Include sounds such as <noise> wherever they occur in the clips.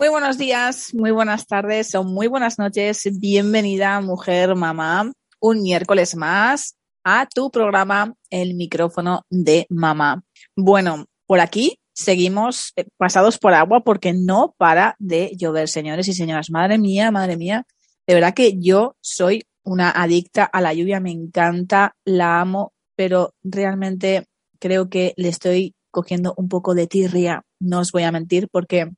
Muy buenos días, muy buenas tardes o muy buenas noches. Bienvenida, mujer, mamá, un miércoles más a tu programa El micrófono de mamá. Bueno, por aquí seguimos eh, pasados por agua porque no para de llover, señores y señoras. Madre mía, madre mía. De verdad que yo soy una adicta a la lluvia, me encanta, la amo, pero realmente creo que le estoy cogiendo un poco de tirria, no os voy a mentir, porque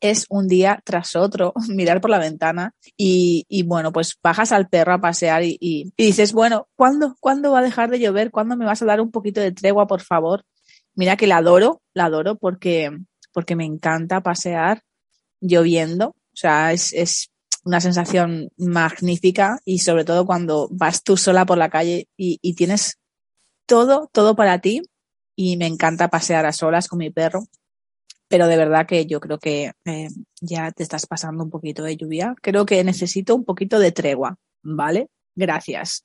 es un día tras otro, <laughs> mirar por la ventana y, bueno, pues bajas al perro a pasear y, dices, bueno, ¿cuándo, ¿cuándo va a dejar de llover? ¿Cuándo me vas a dar un poquito de tregua, por favor? Mira que la adoro, la adoro porque, porque me encanta pasear lloviendo. O sea, es, es una sensación magnífica y sobre todo cuando vas tú sola por la calle y, y tienes todo, todo para ti y me encanta pasear a solas con mi perro pero de verdad que yo creo que eh, ya te estás pasando un poquito de lluvia. Creo que necesito un poquito de tregua, ¿vale? Gracias.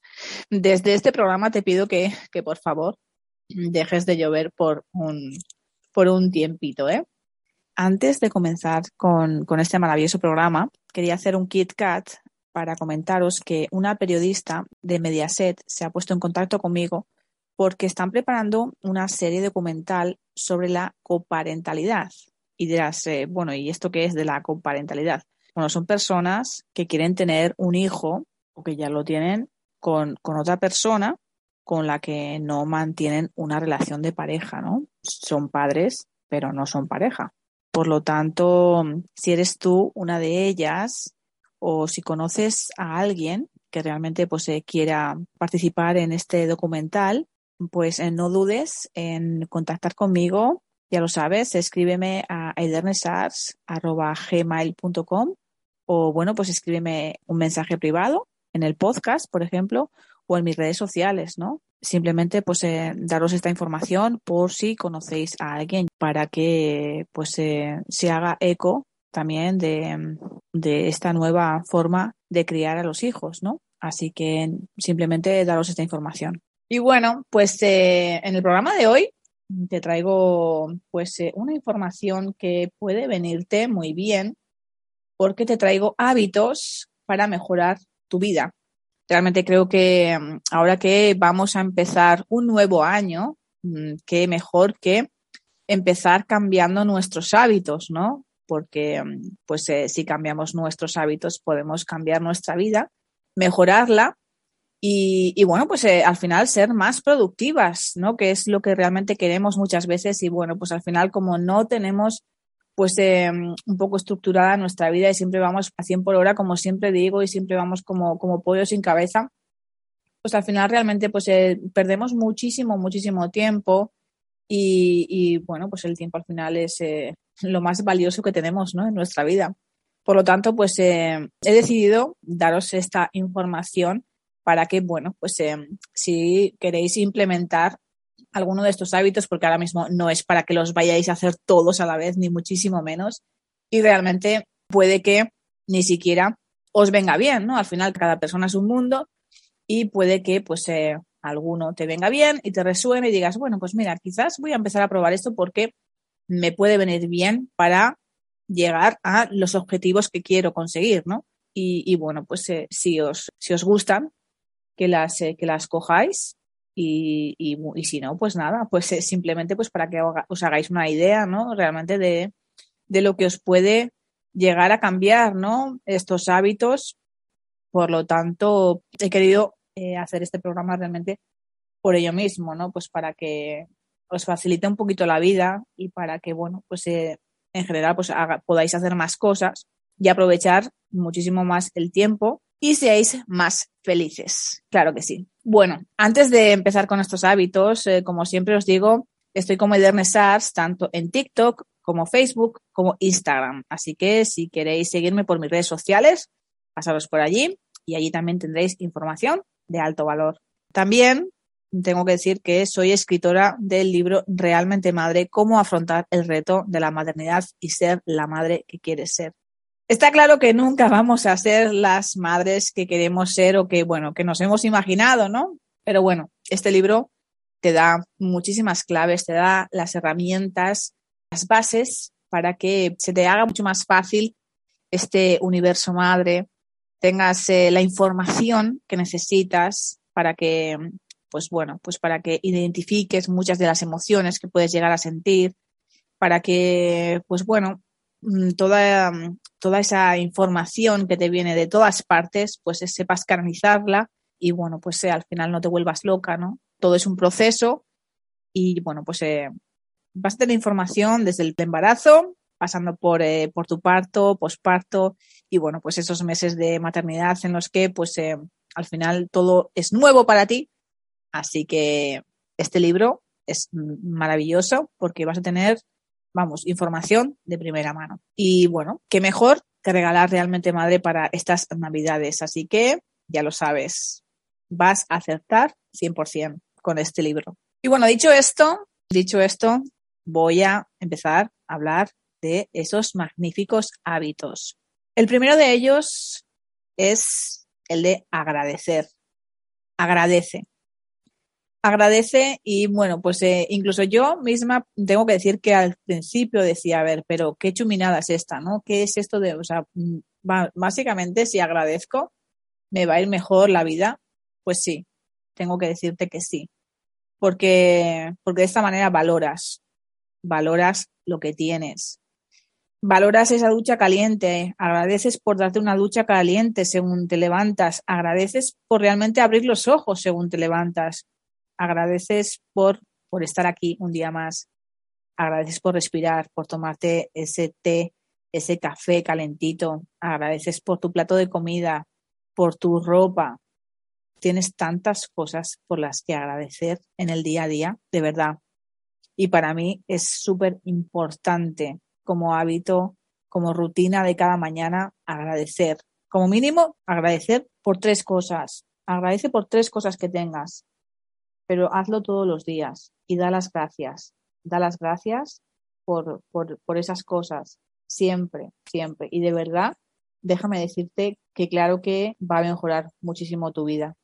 Desde este programa te pido que, que por favor dejes de llover por un, por un tiempito, ¿eh? Antes de comenzar con, con este maravilloso programa, quería hacer un Kit Kat para comentaros que una periodista de Mediaset se ha puesto en contacto conmigo porque están preparando una serie documental sobre la coparentalidad. Y dirás, eh, bueno, ¿y esto qué es de la coparentalidad? Bueno, son personas que quieren tener un hijo o que ya lo tienen con, otra persona con la que no mantienen una relación de pareja, ¿no? Son padres, pero no son pareja. Por lo tanto, si eres tú una de ellas o si conoces a alguien que realmente pues, quiera participar en este documental, pues eh, no dudes en contactar conmigo. Ya lo sabes, escríbeme a edernesars.gmail.com o bueno, pues escríbeme un mensaje privado en el podcast, por ejemplo, o en mis redes sociales, ¿no? Simplemente pues eh, daros esta información por si conocéis a alguien para que pues eh, se haga eco también de, de esta nueva forma de criar a los hijos, ¿no? Así que simplemente daros esta información. Y bueno, pues eh, en el programa de hoy te traigo pues eh, una información que puede venirte muy bien porque te traigo hábitos para mejorar tu vida. Realmente creo que mm, ahora que vamos a empezar un nuevo año, mm, qué mejor que empezar cambiando nuestros hábitos, ¿no? Porque mm, pues eh, si cambiamos nuestros hábitos podemos cambiar nuestra vida, mejorarla y, bueno, pues eh, al final ser más productivas, ¿no? Que es lo que realmente queremos muchas veces y bueno, pues al final como no tenemos pues eh, un poco estructurada nuestra vida y siempre vamos a 100 por hora, como siempre digo, y siempre vamos como, como pollo sin cabeza, pues al final realmente pues eh, perdemos muchísimo, muchísimo tiempo y, y, bueno, pues el tiempo al final es lo más valioso que tenemos, ¿no? En nuestra vida. Por lo tanto, pues he decidido daros esta información para que, bueno, pues em, si queréis implementar alguno de estos hábitos, porque ahora mismo no es para que los vayáis a hacer todos a la vez, ni muchísimo menos, y realmente puede que ni siquiera os venga bien, ¿no? Al final cada persona es un mundo y puede que pues eh, alguno te venga bien y te resuene y digas, bueno, pues mira, quizás voy a empezar a probar esto porque me puede venir bien para llegar a los objetivos que quiero conseguir, ¿no? Y, bueno, pues eh, si, os, si os gustan, que las, eh, que las cojáis y, y, si no, pues nada, pues simplemente pues para que os hagáis una idea, ¿no? Realmente de, de lo que os puede llegar a cambiar, ¿no? Estos hábitos. Por lo tanto, he querido eh, hacer este programa realmente por ello mismo, ¿no? Pues para que os facilite un poquito la vida y para que, bueno, pues eh, en general pues podáis hacer más cosas y aprovechar muchísimo más el tiempo y seáis más felices. Claro que sí. Bueno, antes de empezar con estos hábitos, eh, como siempre os digo, estoy como Ederne Sars tanto en TikTok como Facebook como Instagram. Así que si queréis seguirme por mis redes sociales, pasaros por allí y allí también tendréis información de alto valor. También tengo que decir que soy escritora del libro Realmente Madre, cómo afrontar el reto de la maternidad y ser la madre que quieres ser. Está claro que nunca vamos a ser las madres que queremos ser o que, bueno, que nos hemos imaginado, ¿no? Pero bueno, este libro te da muchísimas claves, te da las herramientas, las bases para que se te haga mucho más fácil este universo madre, tengas eh, la información que necesitas para que pues bueno, pues para que identifiques muchas de las emociones que puedes llegar a sentir, para que, pues bueno, toda, toda esa información que te viene de todas partes, pues sepas canalizarla y bueno, pues eh, al final no te vuelvas loca, ¿no? Todo es un proceso y bueno, pues eh, vas a tener información desde el embarazo, pasando por, eh, por tu parto, posparto y bueno, pues esos meses de maternidad en los que pues al final todo es nuevo para ti Así que este libro es maravilloso porque vas a tener, vamos, información de primera mano. Y bueno, qué mejor que regalar realmente madre para estas navidades. Así que ya lo sabes, vas a acertar 100% con este libro. Y bueno, dicho esto, dicho esto, voy a empezar a hablar de esos magníficos hábitos. El primero de ellos es el de agradecer. Agradece agradece y bueno, pues eh, incluso yo misma tengo que decir que al principio decía, a ver, pero qué chuminada es esta, ¿no? ¿Qué es esto de, o sea, mm, básicamente si agradezco, me va a ir mejor la vida? Pues sí, tengo que decirte que sí, porque, porque de esta manera valoras, valoras lo que tienes. Valoras esa ducha caliente, agradeces por darte una ducha caliente según te levantas, agradeces por realmente abrir los ojos según te levantas, agradeces por, por estar aquí un día más, agradeces por respirar, por tomarte ese té, ese café calentito, agradeces por tu plato de comida, por tu ropa. Tienes tantas cosas por las que agradecer en el día a día, de verdad. Y para mí es súper importante como hábito, como rutina de cada mañana, agradecer. Como mínimo, agradecer por tres cosas. Agradece por tres cosas que tengas pero hazlo todos los días y da las gracias. Da las gracias por, por, esas cosas, siempre, siempre. Y de verdad, déjame decirte que claro que va a mejorar muchísimo tu vida,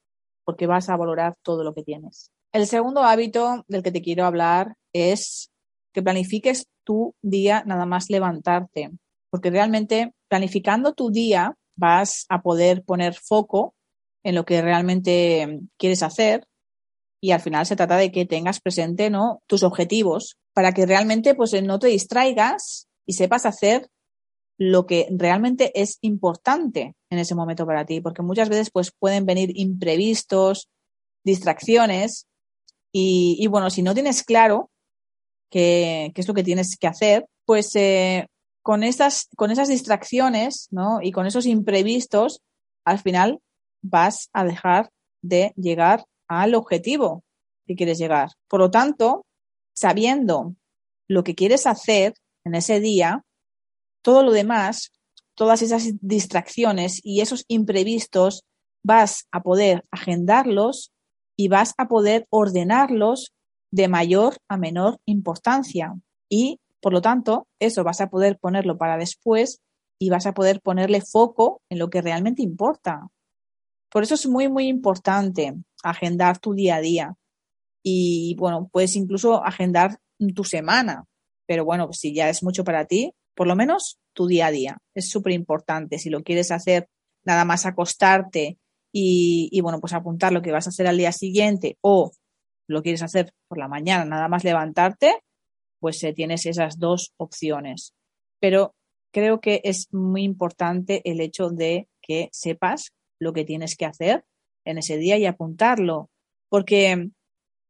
porque vas a valorar todo lo que tienes. El segundo hábito del que te quiero hablar es que planifiques tu día nada más levantarte, porque realmente planificando tu día vas a poder poner foco en lo que realmente quieres hacer y al final se trata de que tengas presente ¿no? tus objetivos para que realmente pues, no te distraigas y sepas hacer lo que realmente es importante en ese momento para ti, porque muchas veces pues, pueden venir imprevistos, distracciones y, bueno, si no tienes claro qué, es lo que tienes que hacer, pues eh, con, estas, con esas distracciones ¿no? y con esos imprevistos, al final vas a dejar de llegar al objetivo que quieres llegar. Por lo tanto, sabiendo lo que quieres hacer en ese día, todo lo demás, todas esas distracciones y esos imprevistos, vas a poder agendarlos y vas a poder ordenarlos de mayor a menor importancia. Y, por lo tanto, eso vas a poder ponerlo para después y vas a poder ponerle foco en lo que realmente importa. Por eso es muy, muy importante agendar tu día a día. Y bueno, puedes incluso agendar tu semana. Pero bueno, si ya es mucho para ti, por lo menos tu día a día. Es súper importante. Si lo quieres hacer nada más acostarte y, y, bueno, pues apuntar lo que vas a hacer al día siguiente o lo quieres hacer por la mañana, nada más levantarte, pues eh, tienes esas dos opciones. Pero creo que es muy importante el hecho de que sepas lo que tienes que hacer en ese día y apuntarlo, porque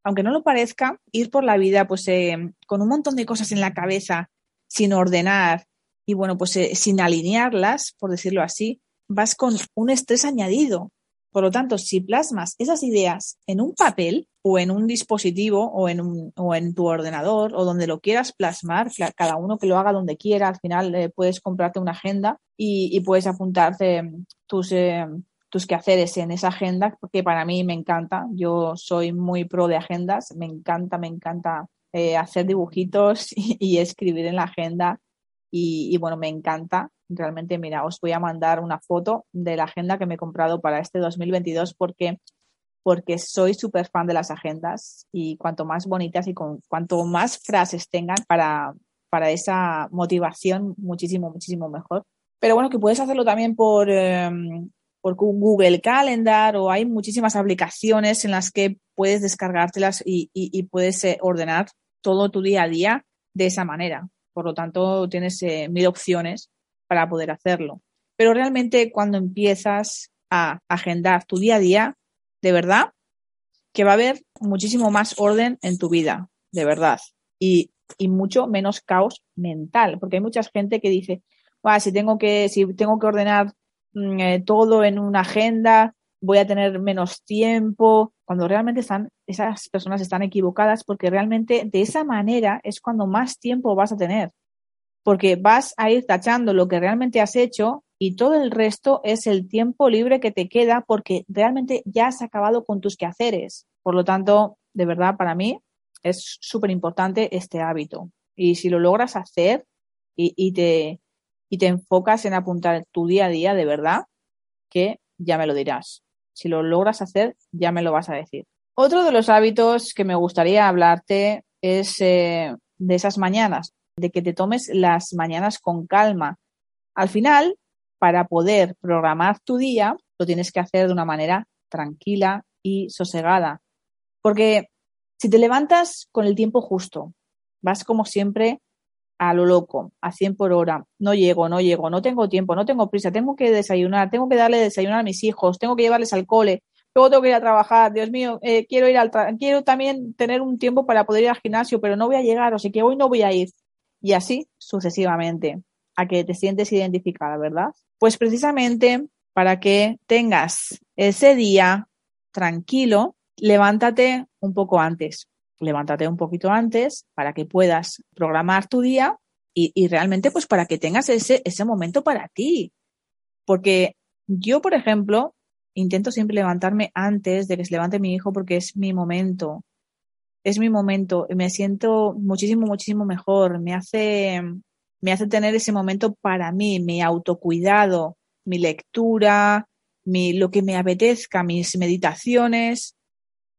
aunque no lo parezca, ir por la vida pues eh, con un montón de cosas en la cabeza, sin ordenar y bueno, pues eh, sin alinearlas, por decirlo así, vas con un estrés añadido. Por lo tanto, si plasmas esas ideas en un papel o en un dispositivo o en, un, o en tu ordenador o donde lo quieras plasmar, cada uno que lo haga donde quiera, al final eh, puedes comprarte una agenda y, puedes apuntarte tus, eh, tus quehaceres en esa agenda, porque para mí me encanta. Yo soy muy pro de agendas, me encanta, me encanta eh, hacer dibujitos <laughs> y, escribir en la agenda. y, bueno, me encanta realmente, mira, os voy a mandar una foto de la agenda que me he comprado para este 2022 porque, porque soy súper fan de las agendas y cuanto más bonitas y con cuanto más frases tengan para, para esa motivación, muchísimo, muchísimo mejor. Pero bueno, que puedes hacerlo también por, em, por Google Calendar o hay muchísimas aplicaciones en las que puedes descargártelas y, puedes eh, ordenar todo tu día a día de esa manera. Por lo tanto, tienes eh, mil opciones para poder hacerlo. Pero realmente cuando empiezas a agendar tu día a día, de verdad, que va a haber muchísimo más orden en tu vida, de verdad. Y, mucho menos caos mental, porque hay mucha gente que dice, si tengo que, si tengo que ordenar eh, todo en una agenda, voy a tener menos tiempo, cuando realmente están, esas personas están equivocadas, porque realmente de esa manera es cuando más tiempo vas a tener porque vas a ir tachando lo que realmente has hecho y todo el resto es el tiempo libre que te queda porque realmente ya has acabado con tus quehaceres. Por lo tanto, de verdad, para mí es súper importante este hábito. Y si lo logras hacer y, te, y te enfocas en apuntar tu día a día, de verdad, que ya me lo dirás. Si lo logras hacer, ya me lo vas a decir. Otro de los hábitos que me gustaría hablarte es eh, de esas mañanas de que te tomes las mañanas con calma. Al final, para poder programar tu día, lo tienes que hacer de una manera tranquila y sosegada. Porque si te levantas con el tiempo justo, vas como siempre a lo loco, a 100 por hora, no llego, no llego, no tengo tiempo, no tengo prisa, tengo que desayunar, tengo que darle desayunar a mis hijos, tengo que llevarles al cole, luego tengo que ir a trabajar, Dios mío, eh, quiero ir al quiero también tener un tiempo para poder ir al gimnasio, pero no voy a llegar, o sea que hoy no voy a ir. Y así sucesivamente, a que te sientes identificada, ¿verdad? Pues precisamente para que tengas ese día tranquilo, levántate un poco antes, levántate un poquito antes para que puedas programar tu día y, realmente pues para que tengas ese, ese momento para ti. Porque yo, por ejemplo, intento siempre levantarme antes de que se levante mi hijo porque es mi momento es mi momento, me siento muchísimo, muchísimo mejor, me hace, me hace tener ese momento para mí, mi autocuidado, mi lectura, mi, lo que me apetezca, mis meditaciones.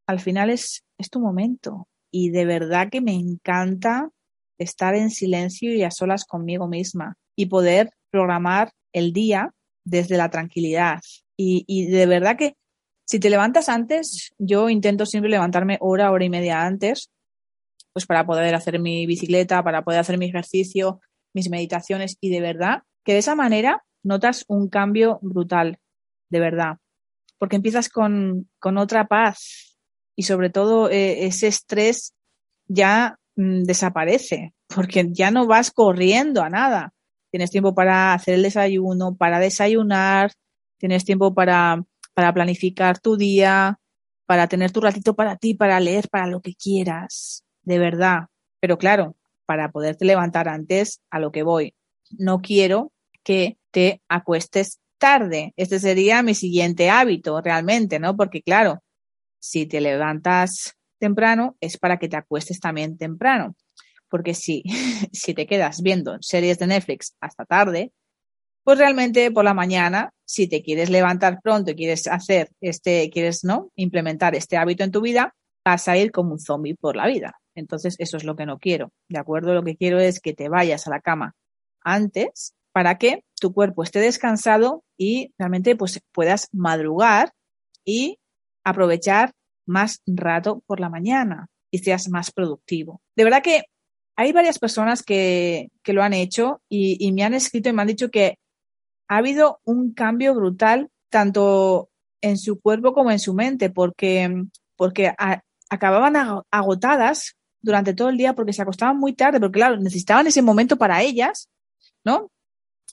Al final es, es tu momento. Y de verdad que me encanta estar en silencio y a solas conmigo misma y poder programar el día desde la tranquilidad. Y, y de verdad que si te levantas antes, yo intento siempre levantarme hora, hora y media antes, pues para poder hacer mi bicicleta, para poder hacer mi ejercicio, mis meditaciones. Y de verdad que de esa manera notas un cambio brutal, de verdad, porque empiezas con, otra paz y sobre todo eh, ese estrés ya mm, desaparece, porque ya no vas corriendo a nada. Tienes tiempo para hacer el desayuno, para desayunar, tienes tiempo para para planificar tu día, para tener tu ratito para ti, para leer, para lo que quieras, de verdad. Pero claro, para poderte levantar antes a lo que voy. No quiero que te acuestes tarde. Este sería mi siguiente hábito realmente, ¿no? Porque claro, si te levantas temprano es para que te acuestes también temprano. Porque si, <laughs> si te quedas viendo series de Netflix hasta tarde, pues realmente por la mañana, si te quieres levantar pronto y quieres hacer este, quieres, ¿no? Implementar este hábito en tu vida, vas a ir como un zombie por la vida. Entonces, eso es lo que no quiero. ¿De acuerdo? Lo que quiero es que te vayas a la cama antes para que tu cuerpo esté descansado y realmente pues puedas madrugar y aprovechar más rato por la mañana y seas más productivo. De verdad que hay varias personas que, que lo han hecho y, me han escrito y me han dicho que ha habido un cambio brutal tanto en su cuerpo como en su mente, porque, porque acababan agotadas durante todo el día porque se acostaban muy tarde, porque claro, necesitaban ese momento para ellas, ¿no?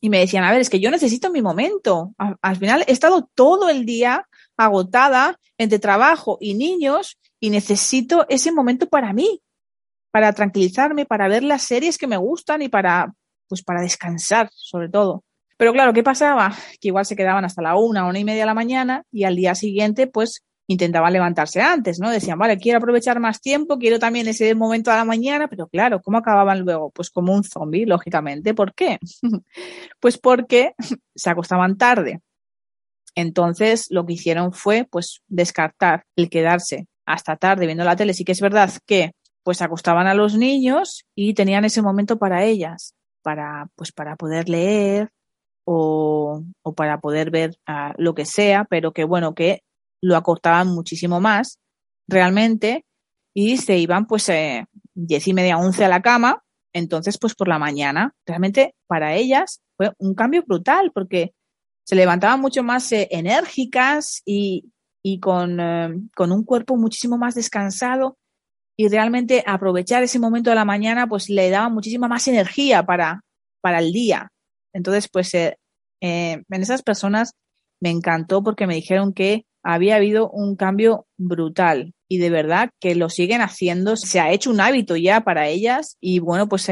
Y me decían, a ver, es que yo necesito mi momento. Al, final he estado todo el día agotada entre trabajo y niños y necesito ese momento para mí, para tranquilizarme, para ver las series que me gustan y para, pues para descansar, sobre todo. Pero claro, ¿qué pasaba? Que igual se quedaban hasta la una, una y media de la mañana y al día siguiente, pues intentaban levantarse antes, ¿no? Decían, vale, quiero aprovechar más tiempo, quiero también ese momento a la mañana, pero claro, ¿cómo acababan luego? Pues como un zombie, lógicamente. ¿Por qué? <laughs> pues porque <laughs> se acostaban tarde. Entonces, lo que hicieron fue, pues, descartar el quedarse hasta tarde viendo la tele. Sí que es verdad que, pues, acostaban a los niños y tenían ese momento para ellas, para, pues, para poder leer, o, o, para poder ver uh, lo que sea, pero que bueno, que lo acortaban muchísimo más realmente y se iban pues eh, diez y media, once a la cama, entonces pues por la mañana. Realmente para ellas fue un cambio brutal porque se levantaban mucho más eh, enérgicas y, y con, eh, con un cuerpo muchísimo más descansado y realmente aprovechar ese momento de la mañana pues le daba muchísima más energía para, para el día. Entonces pues eh, en esas personas me encantó porque me dijeron que había habido un cambio brutal y de verdad que lo siguen haciendo. Se ha hecho un hábito ya para ellas y bueno, pues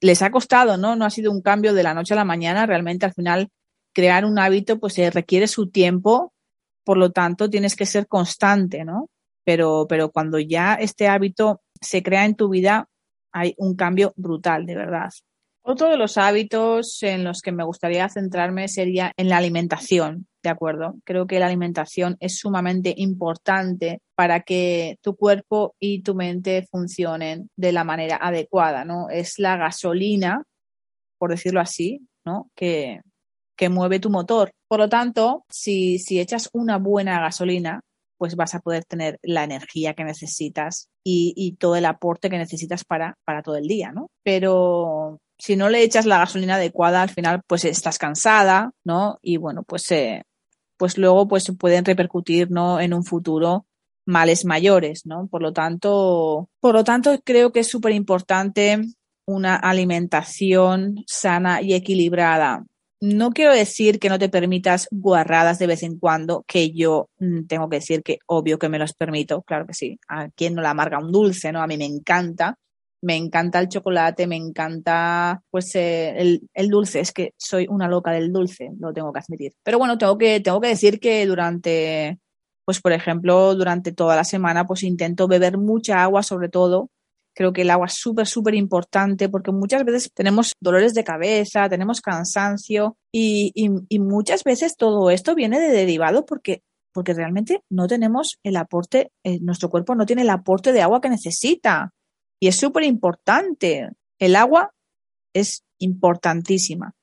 les ha costado, ¿no? No ha sido un cambio de la noche a la mañana. Realmente al final crear un hábito pues se requiere su tiempo, por lo tanto tienes que ser constante, ¿no? Pero, pero cuando ya este hábito se crea en tu vida, hay un cambio brutal, de verdad. Otro de los hábitos en los que me gustaría centrarme sería en la alimentación. ¿de acuerdo? Creo que la alimentación es sumamente importante para que tu cuerpo y tu mente funcionen de la manera adecuada, ¿no? Es la gasolina, por decirlo así, ¿no? Que, que mueve tu motor. Por lo tanto, si, si echas una buena gasolina, pues vas a poder tener la energía que necesitas y, todo el aporte que necesitas para, para todo el día, ¿no? Pero si no le echas la gasolina adecuada, al final pues estás cansada, ¿no? Y bueno, pues eh, pues luego pues pueden repercutir ¿no? en un futuro males mayores, ¿no? Por lo tanto, por lo tanto creo que es súper importante una alimentación sana y equilibrada. No quiero decir que no te permitas guarradas de vez en cuando, que yo mm, tengo que decir que obvio que me los permito, claro que sí. A quien no le amarga un dulce, ¿no? A mí me encanta, me encanta el chocolate, me encanta pues eh, el, el, dulce, es que soy una loca del dulce, lo tengo que admitir. Pero bueno, tengo que, tengo que decir que durante, pues por ejemplo, durante toda la semana pues intento beber mucha agua sobre todo. Creo que el agua es súper, súper importante porque muchas veces tenemos dolores de cabeza, tenemos cansancio y, y, muchas veces todo esto viene de derivado porque porque realmente no tenemos el aporte, eh, nuestro cuerpo no tiene el aporte de agua que necesita. Y es súper importante. El agua es importantísima.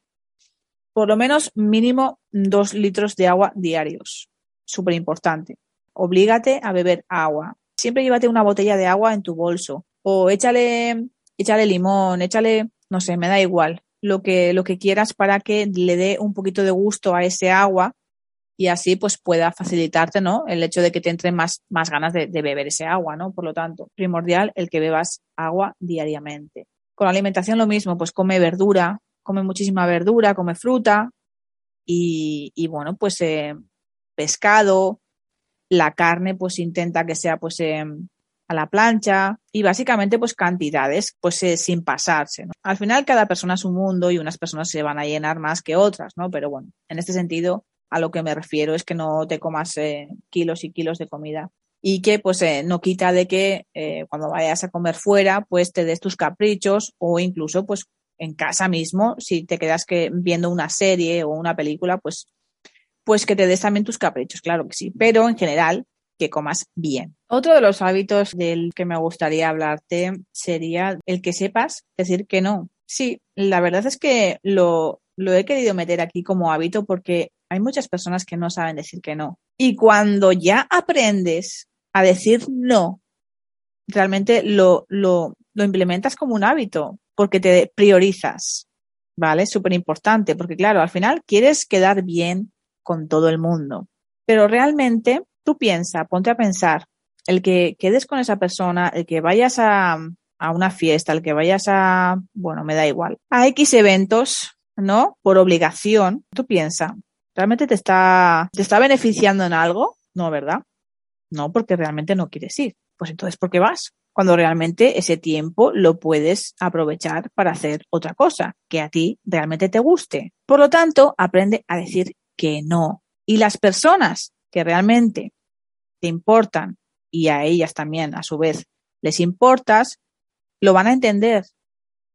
Por lo menos mínimo dos litros de agua diarios. Súper importante. Oblígate a beber agua. Siempre llévate una botella de agua en tu bolso. O échale, échale limón, échale, no sé, me da igual. Lo que, lo que quieras para que le dé un poquito de gusto a ese agua y así pues pueda facilitarte, ¿no? El hecho de que te entren más, más ganas de, de, beber ese agua, ¿no? Por lo tanto, primordial el que bebas agua diariamente. Con la alimentación lo mismo, pues come verdura, come muchísima verdura, come fruta y, y bueno, pues eh, pescado, la carne pues intenta que sea pues eh, a la plancha y básicamente pues cantidades pues eh, sin pasarse. Al final cada persona es un mundo y unas personas se van a llenar más que otras, ¿no? Pero bueno, en este sentido a lo que me refiero es que no te comas eh, kilos y kilos de comida y que pues eh, no quita de que cuando vayas a comer fuera pues te des tus caprichos o incluso pues en casa mismo si te quedas que viendo una serie o una película pues pues que te des también tus caprichos claro que sí pero en general que comas bien. Otro de los hábitos del que me gustaría hablarte sería el que sepas decir que no. Sí, la verdad es que lo, he querido meter aquí como hábito porque hay muchas personas que no saben decir que no. Y cuando ya aprendes a decir no, realmente lo, lo implementas como un hábito porque te priorizas, ¿vale? Súper importante, porque claro, al final quieres quedar bien con todo el mundo, pero realmente tú piensa, ponte a pensar, el que quedes con esa persona, el que vayas a, a una fiesta, el que vayas a, bueno, me da igual, a X eventos, ¿no? Por obligación, tú piensa, ¿realmente te está, te está beneficiando en algo? No, ¿verdad? No, porque realmente no quieres ir. Pues entonces, ¿por qué vas? Cuando realmente ese tiempo lo puedes aprovechar para hacer otra cosa que a ti realmente te guste. Por lo tanto, aprende a decir que no. Y las personas que realmente te importan y a ellas también, a su vez, les importas, lo van a entender,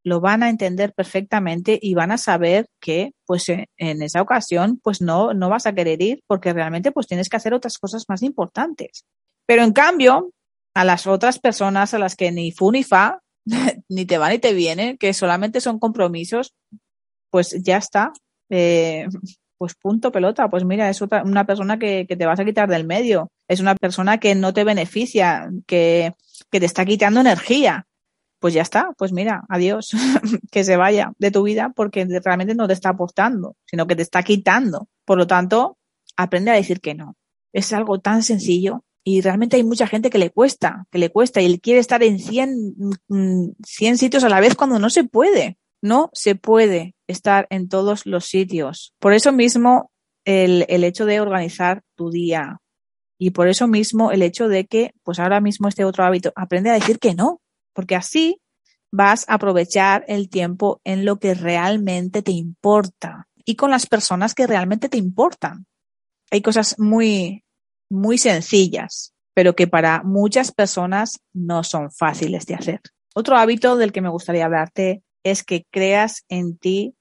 lo van a entender perfectamente y van a saber que, pues, en esa ocasión, pues no, no vas a querer ir porque realmente, pues, tienes que hacer otras cosas más importantes. Pero en cambio, a las otras personas a las que ni fu ni fa, <laughs> ni te va ni te viene, que solamente son compromisos, pues ya está. Eh, pues punto pelota, pues mira, es otra, una persona que, te vas a quitar del medio, es una persona que no te beneficia, que, que te está quitando energía. Pues ya está, pues mira, adiós, <laughs> que se vaya de tu vida porque realmente no te está aportando, sino que te está quitando. Por lo tanto, aprende a decir que no. Es algo tan sencillo y realmente hay mucha gente que le cuesta, que le cuesta y él quiere estar en 100, 100 sitios a la vez cuando no se puede. No se puede estar en todos los sitios. Por eso mismo el, el hecho de organizar tu día y por eso mismo el hecho de que, pues ahora mismo este otro hábito, aprende a decir que no, porque así vas a aprovechar el tiempo en lo que realmente te importa y con las personas que realmente te importan. Hay cosas muy, muy sencillas, pero que para muchas personas no son fáciles de hacer. Otro hábito del que me gustaría hablarte es que creas en ti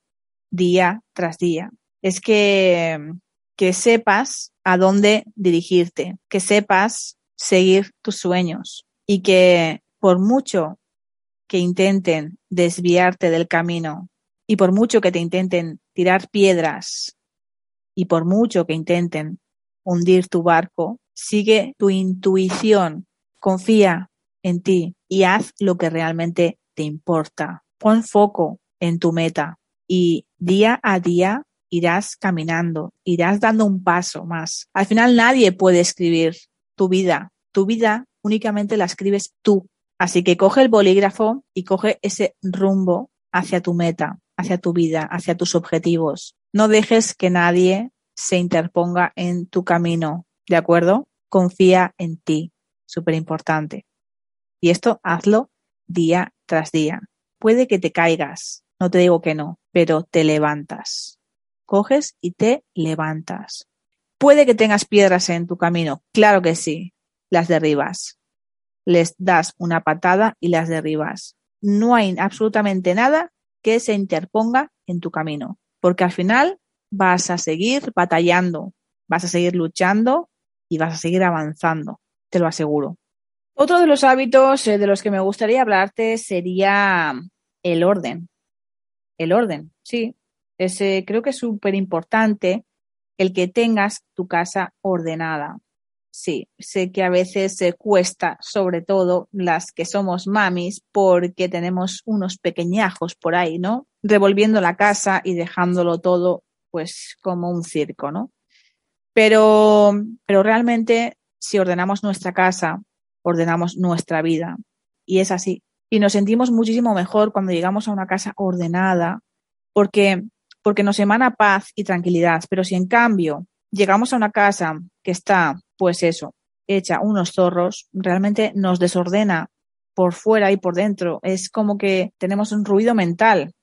día tras día. Es que, que sepas a dónde dirigirte, que sepas seguir tus sueños y que por mucho que intenten desviarte del camino y por mucho que te intenten tirar piedras y por mucho que intenten hundir tu barco, sigue tu intuición, confía en ti y haz lo que realmente te importa. Pon foco en tu meta y día a día irás caminando, irás dando un paso más. Al final nadie puede escribir tu vida. Tu vida únicamente la escribes tú. Así que coge el bolígrafo y coge ese rumbo hacia tu meta, hacia tu vida, hacia tus objetivos. No dejes que nadie se interponga en tu camino, ¿de acuerdo? Confía en ti, súper importante. Y esto hazlo día tras día. Puede que te caigas, no te digo que no, pero te levantas. Coges y te levantas. Puede que tengas piedras en tu camino, claro que sí, las derribas. Les das una patada y las derribas. No hay absolutamente nada que se interponga en tu camino, porque al final vas a seguir batallando, vas a seguir luchando y vas a seguir avanzando, te lo aseguro. Otro de los hábitos eh, de los que me gustaría hablarte sería el orden. El orden, sí. Creo que es súper importante el que tengas tu casa ordenada. Sí, sé que a veces se cuesta, sobre todo las que somos mamis, porque tenemos unos pequeñajos por ahí, ¿no? Revolviendo la casa y dejándolo todo pues como un circo, ¿no? Pero, pero realmente si ordenamos nuestra casa, ordenamos nuestra vida. Y es así. Y nos sentimos muchísimo mejor cuando llegamos a una casa ordenada, porque, porque nos emana paz y tranquilidad. Pero si en cambio llegamos a una casa que está, pues eso, hecha unos zorros, realmente nos desordena por fuera y por dentro. Es como que tenemos un ruido mental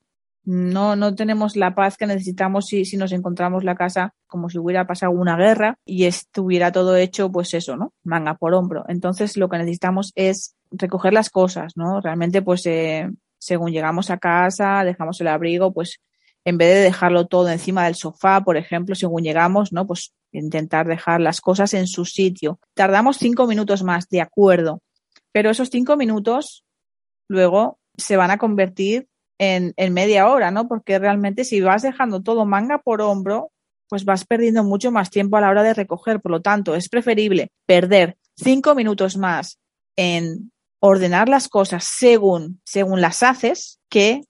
no, no tenemos la paz que necesitamos si, si nos encontramos la casa como si hubiera pasado una guerra y estuviera todo hecho, pues eso, ¿no? Manga por hombro. Entonces lo que necesitamos es recoger las cosas, ¿no? Realmente, pues eh, según llegamos a casa, dejamos el abrigo, pues en vez de dejarlo todo encima del sofá, por ejemplo, según llegamos, ¿no? Pues intentar dejar las cosas en su sitio. Tardamos cinco minutos más, de acuerdo, pero esos cinco minutos luego se van a convertir en, media hora, ¿no? Porque realmente si vas dejando todo manga por hombro, pues vas perdiendo mucho más tiempo a la hora de recoger. Por lo tanto, es preferible perder cinco minutos más en ordenar las cosas según, según las haces que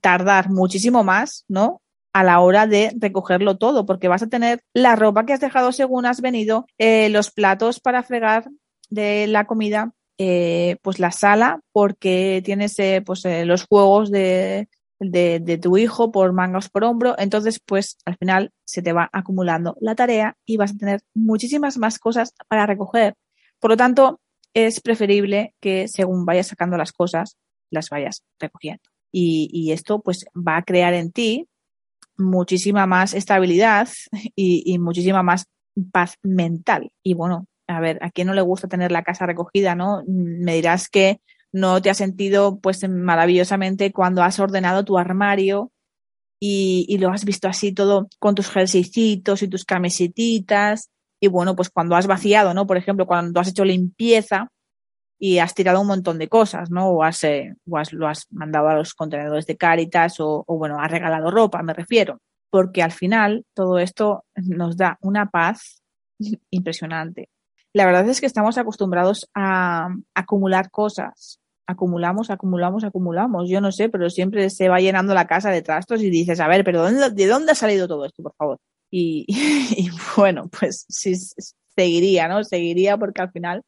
tardar muchísimo más, ¿no? a la hora de recogerlo todo, porque vas a tener la ropa que has dejado según has venido, eh, los platos para fregar de la comida, eh, pues la sala, porque tienes eh, pues, los juegos de, de, de, tu hijo por mangas por hombro, entonces pues al final se te va acumulando la tarea y vas a tener muchísimas más cosas para recoger. Por lo tanto, es preferible que según vayas sacando las cosas, las vayas recogiendo. Y, esto pues va a crear en ti muchísima más estabilidad <laughs> y, muchísima más paz mental. Y bueno, a ver, a quién no le gusta tener la casa recogida, ¿no? Me dirás que no te has sentido pues maravillosamente cuando has ordenado tu armario y, lo has visto así todo con tus jerseycitos y tus camisetitas y bueno, pues cuando has vaciado, ¿no? Por ejemplo, cuando has hecho limpieza y has tirado un montón de cosas, ¿no? O has, eh, lo has mandado a los contenedores de Cáritas o, o, bueno, has regalado ropa, me refiero. Porque al final todo esto nos da una paz impresionante. La verdad es que estamos acostumbrados a acumular cosas. Acumulamos, acumulamos, acumulamos. Yo no sé, pero siempre se va llenando la casa de trastos y dices, a ver, pero ¿de dónde ha salido todo esto, por favor? <laughs> Y, bueno, pues sí, seguiría, ¿no? Seguiría porque al final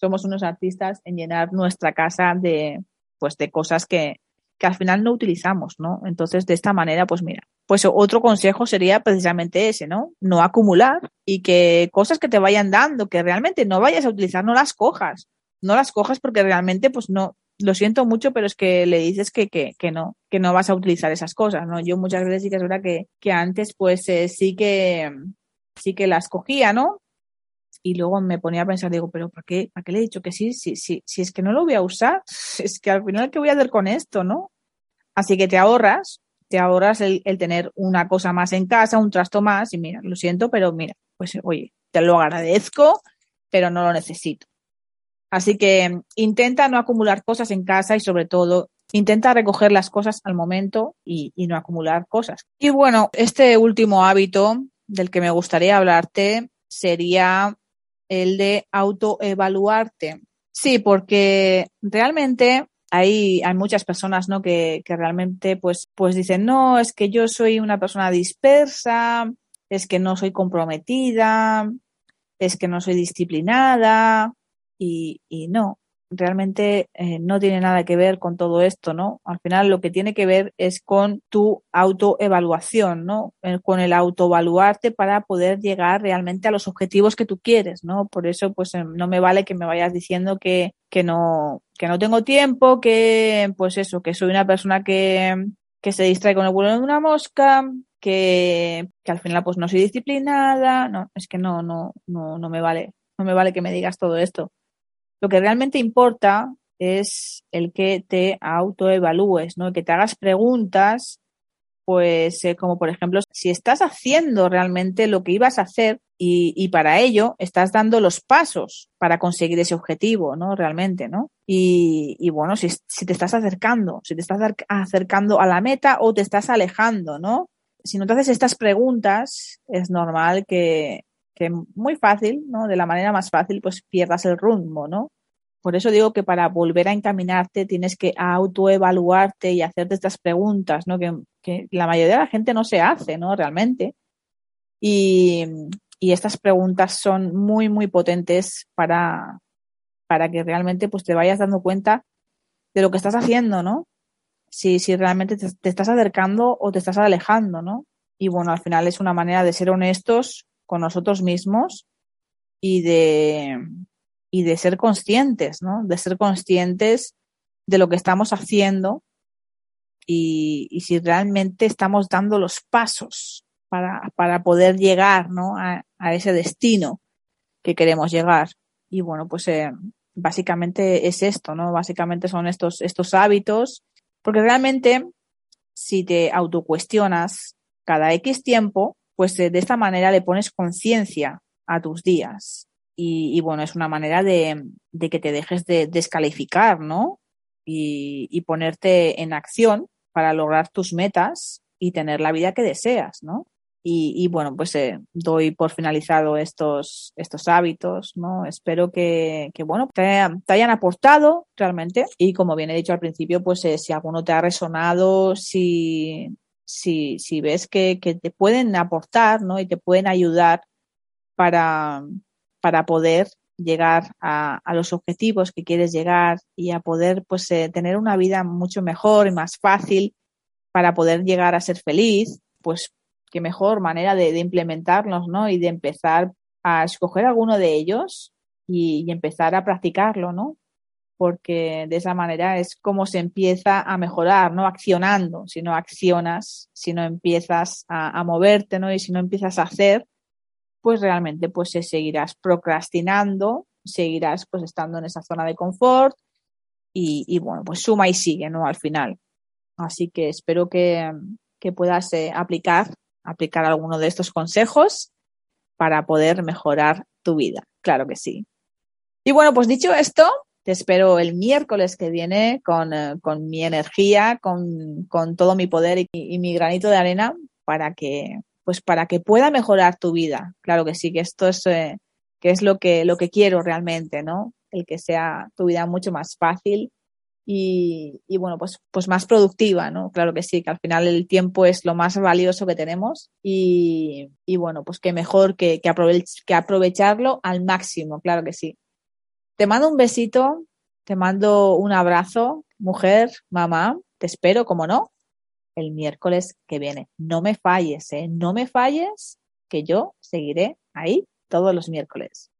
somos unos artistas en llenar nuestra casa de, pues, de cosas que, que al final no utilizamos, ¿no? Entonces, de esta manera, pues mira, pues otro consejo sería precisamente ese, ¿no? No acumular y que cosas que te vayan dando, que realmente no vayas a utilizar, no las cojas. No las cojas porque realmente, pues no, lo siento mucho, pero es que le dices que, que, que no, que no vas a utilizar esas cosas, ¿no? Yo muchas veces sí que es verdad que, que antes, pues eh, sí que, sí que las cogía, ¿no? Y luego me ponía a pensar, digo, pero ¿para qué, ¿para qué le he dicho que sí? Si, si, si es que no lo voy a usar, <laughs> es que al final, ¿qué voy a hacer con esto, no? Así que te ahorras, te ahorras el, el tener una cosa más en casa, un trasto más, y mira, lo siento, pero mira, pues oye, te lo agradezco, pero no lo necesito. Así que intenta no acumular cosas en casa y sobre todo intenta recoger las cosas al momento y, y, no acumular cosas. Y bueno, este último hábito del que me gustaría hablarte sería el de autoevaluarte. Sí, porque realmente hay, hay muchas personas, ¿no? Que, que realmente, pues, pues dicen, no, es que yo soy una persona dispersa, es que no soy comprometida, es que no soy disciplinada, y, y no, realmente eh, no tiene nada que ver con todo esto, ¿no? Al final lo que tiene que ver es con tu autoevaluación, ¿no? Eh, con el autoevaluarte para poder llegar realmente a los objetivos que tú quieres, ¿no? Por eso, pues eh, no me vale que me vayas diciendo que, que no, que no tengo tiempo, que, pues eso, que soy una persona que, que se distrae con el vuelo de una mosca, que, que al final pues no soy disciplinada, no, es que no, no, no, no me vale, no me vale que me digas todo esto lo que realmente importa es el que te autoevalúes, ¿no? Que te hagas preguntas, pues eh, como por ejemplo, si estás haciendo realmente lo que ibas a hacer y, y, para ello estás dando los pasos para conseguir ese objetivo, ¿no? Realmente, ¿no? Y, y bueno, si, si, te estás acercando, si te estás acercando a la meta o te estás alejando, ¿no? Si no te haces estas preguntas, es normal que, que muy fácil, ¿no? De la manera más fácil, pues pierdas el rumbo, ¿no? Por eso digo que para volver a encaminarte tienes que autoevaluarte y hacerte estas preguntas, ¿no? Que, la mayoría de la gente no se hace, ¿no? Realmente. Y, y estas preguntas son muy, muy potentes para, para que realmente pues te vayas dando cuenta de lo que estás haciendo, ¿no? Si, si realmente te, te estás acercando o te estás alejando, ¿no? Y bueno, al final es una manera de ser honestos con nosotros mismos y de, y de ser conscientes, ¿no? De ser conscientes de lo que estamos haciendo y, si realmente estamos dando los pasos para, para poder llegar, ¿no? A, a, ese destino que queremos llegar. Y bueno, pues eh, básicamente es esto, ¿no? Básicamente son estos, estos hábitos, porque realmente si te autocuestionas cada X tiempo, pues de, de esta manera le pones conciencia a tus días. Y, y, bueno, es una manera de, de, que te dejes de descalificar, ¿no? Y, y, ponerte en acción para lograr tus metas y tener la vida que deseas, ¿no? y, bueno, pues eh, doy por finalizado estos, estos hábitos, ¿no? Espero que, que bueno, te, hayan aportado realmente y como bien he dicho al principio, pues eh, si alguno te ha resonado, si, si, si ves que, que, te pueden aportar, ¿no? Y te pueden ayudar para, para poder llegar a, los objetivos que quieres llegar y a poder pues eh, tener una vida mucho mejor y más fácil para poder llegar a ser feliz, pues qué mejor manera de, de implementarlos, ¿no? Y de empezar a escoger alguno de ellos y, y, empezar a practicarlo, ¿no? Porque de esa manera es como se empieza a mejorar, no accionando, si no accionas, si no empiezas a, moverte, ¿no? Y si no empiezas a hacer, pues realmente pues seguirás procrastinando, seguirás pues estando en esa zona de confort y, y bueno, pues suma y sigue, ¿no? Al final. Así que espero que, que puedas eh, aplicar, aplicar alguno de estos consejos para poder mejorar tu vida. Claro que sí. Y bueno, pues dicho esto, te espero el miércoles que viene con, eh, con mi energía, con, con, todo mi poder y, mi granito de arena para que pues para que pueda mejorar tu vida. Claro que sí, que esto es, eh, que es lo que, lo que quiero realmente, ¿no? El que sea tu vida mucho más fácil y, y, bueno, pues, pues más productiva, ¿no? Claro que sí, que al final el tiempo es lo más valioso que tenemos y, y bueno, pues que mejor que, que aprovecharlo al máximo, claro que sí. Te mando un besito, te mando un abrazo, mujer, mamá, te espero, como no, el miércoles que viene. No me falles, ¿eh? No me falles, que yo seguiré ahí todos los miércoles.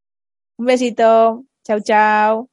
Un besito. Chao, chao.